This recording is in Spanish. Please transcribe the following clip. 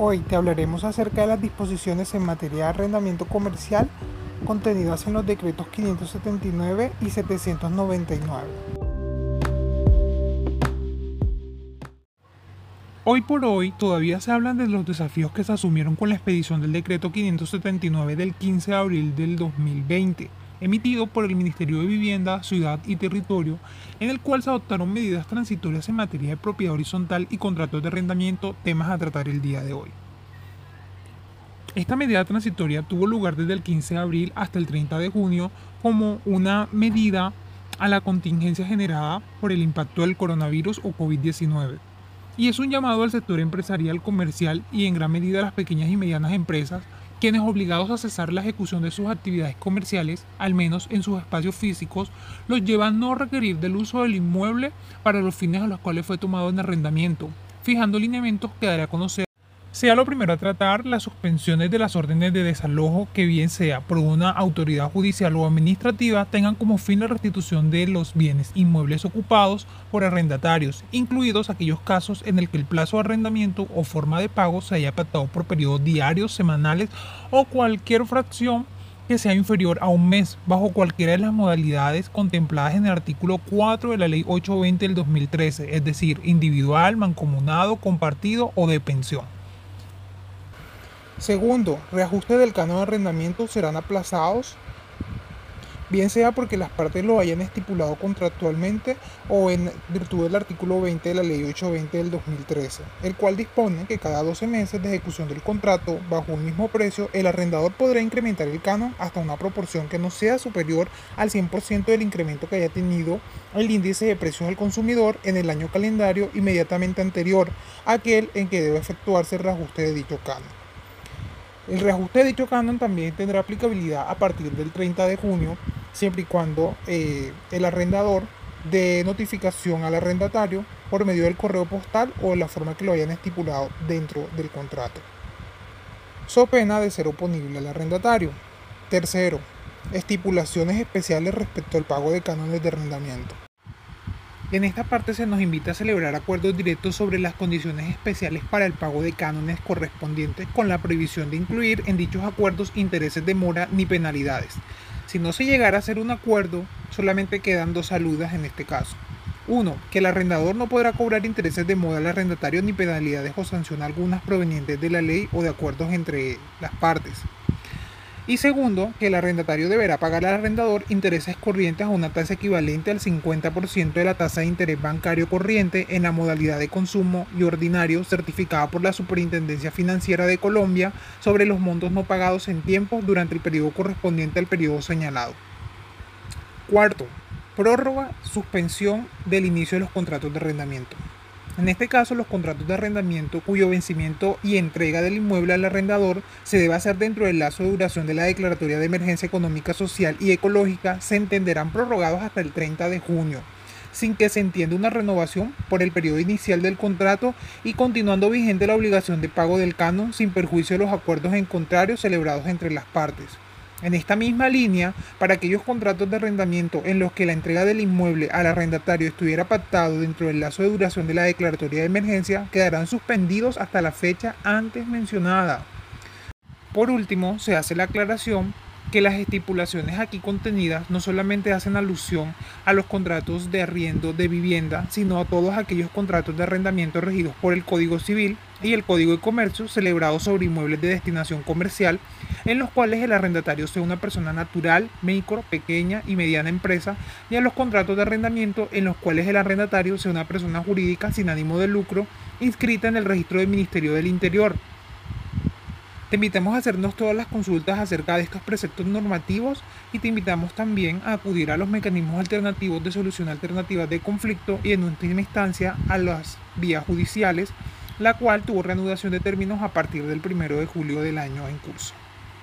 Hoy te hablaremos acerca de las disposiciones en materia de arrendamiento comercial contenidas en los decretos 579 y 799. Hoy por hoy todavía se hablan de los desafíos que se asumieron con la expedición del decreto 579 del 15 de abril del 2020 emitido por el Ministerio de Vivienda, Ciudad y Territorio, en el cual se adoptaron medidas transitorias en materia de propiedad horizontal y contratos de arrendamiento, temas a tratar el día de hoy. Esta medida transitoria tuvo lugar desde el 15 de abril hasta el 30 de junio como una medida a la contingencia generada por el impacto del coronavirus o COVID-19. Y es un llamado al sector empresarial, comercial y en gran medida a las pequeñas y medianas empresas quienes obligados a cesar la ejecución de sus actividades comerciales, al menos en sus espacios físicos, los llevan a no requerir del uso del inmueble para los fines a los cuales fue tomado en arrendamiento, fijando lineamientos que dará a conocer sea lo primero a tratar las suspensiones de las órdenes de desalojo que bien sea por una autoridad judicial o administrativa tengan como fin la restitución de los bienes inmuebles ocupados por arrendatarios, incluidos aquellos casos en el que el plazo de arrendamiento o forma de pago se haya pactado por periodos diarios, semanales o cualquier fracción que sea inferior a un mes, bajo cualquiera de las modalidades contempladas en el artículo 4 de la Ley 820 del 2013, es decir, individual, mancomunado, compartido o de pensión. Segundo, reajustes del canon de arrendamiento serán aplazados, bien sea porque las partes lo hayan estipulado contractualmente o en virtud del artículo 20 de la Ley 820 del 2013, el cual dispone que cada 12 meses de ejecución del contrato bajo un mismo precio, el arrendador podrá incrementar el canon hasta una proporción que no sea superior al 100% del incremento que haya tenido el índice de precios del consumidor en el año calendario inmediatamente anterior a aquel en que debe efectuarse el reajuste de dicho canon. El reajuste de dicho canon también tendrá aplicabilidad a partir del 30 de junio, siempre y cuando eh, el arrendador dé notificación al arrendatario por medio del correo postal o de la forma que lo hayan estipulado dentro del contrato. So pena de ser oponible al arrendatario. Tercero, estipulaciones especiales respecto al pago de cánones de arrendamiento. En esta parte se nos invita a celebrar acuerdos directos sobre las condiciones especiales para el pago de cánones correspondientes con la prohibición de incluir en dichos acuerdos intereses de mora ni penalidades. Si no se llegara a hacer un acuerdo, solamente quedan dos saludas en este caso. Uno, que el arrendador no podrá cobrar intereses de moda al arrendatario ni penalidades o sanción algunas provenientes de la ley o de acuerdos entre las partes. Y segundo, que el arrendatario deberá pagar al arrendador intereses corrientes a una tasa equivalente al 50% de la tasa de interés bancario corriente en la modalidad de consumo y ordinario certificada por la Superintendencia Financiera de Colombia sobre los montos no pagados en tiempo durante el periodo correspondiente al periodo señalado. Cuarto, prórroga, suspensión del inicio de los contratos de arrendamiento. En este caso, los contratos de arrendamiento cuyo vencimiento y entrega del inmueble al arrendador se debe hacer dentro del lazo de duración de la Declaratoria de Emergencia Económica, Social y Ecológica se entenderán prorrogados hasta el 30 de junio, sin que se entienda una renovación por el periodo inicial del contrato y continuando vigente la obligación de pago del canon sin perjuicio de los acuerdos en contrario celebrados entre las partes. En esta misma línea, para aquellos contratos de arrendamiento en los que la entrega del inmueble al arrendatario estuviera pactado dentro del lazo de duración de la declaratoria de emergencia, quedarán suspendidos hasta la fecha antes mencionada. Por último, se hace la aclaración que las estipulaciones aquí contenidas no solamente hacen alusión a los contratos de arriendo de vivienda, sino a todos aquellos contratos de arrendamiento regidos por el Código Civil y el Código de Comercio celebrados sobre inmuebles de destinación comercial, en los cuales el arrendatario sea una persona natural, micro, pequeña y mediana empresa, y a los contratos de arrendamiento en los cuales el arrendatario sea una persona jurídica sin ánimo de lucro inscrita en el registro del Ministerio del Interior, te invitamos a hacernos todas las consultas acerca de estos preceptos normativos y te invitamos también a acudir a los mecanismos alternativos de solución alternativa de conflicto y en última instancia a las vías judiciales, la cual tuvo reanudación de términos a partir del 1 de julio del año en curso.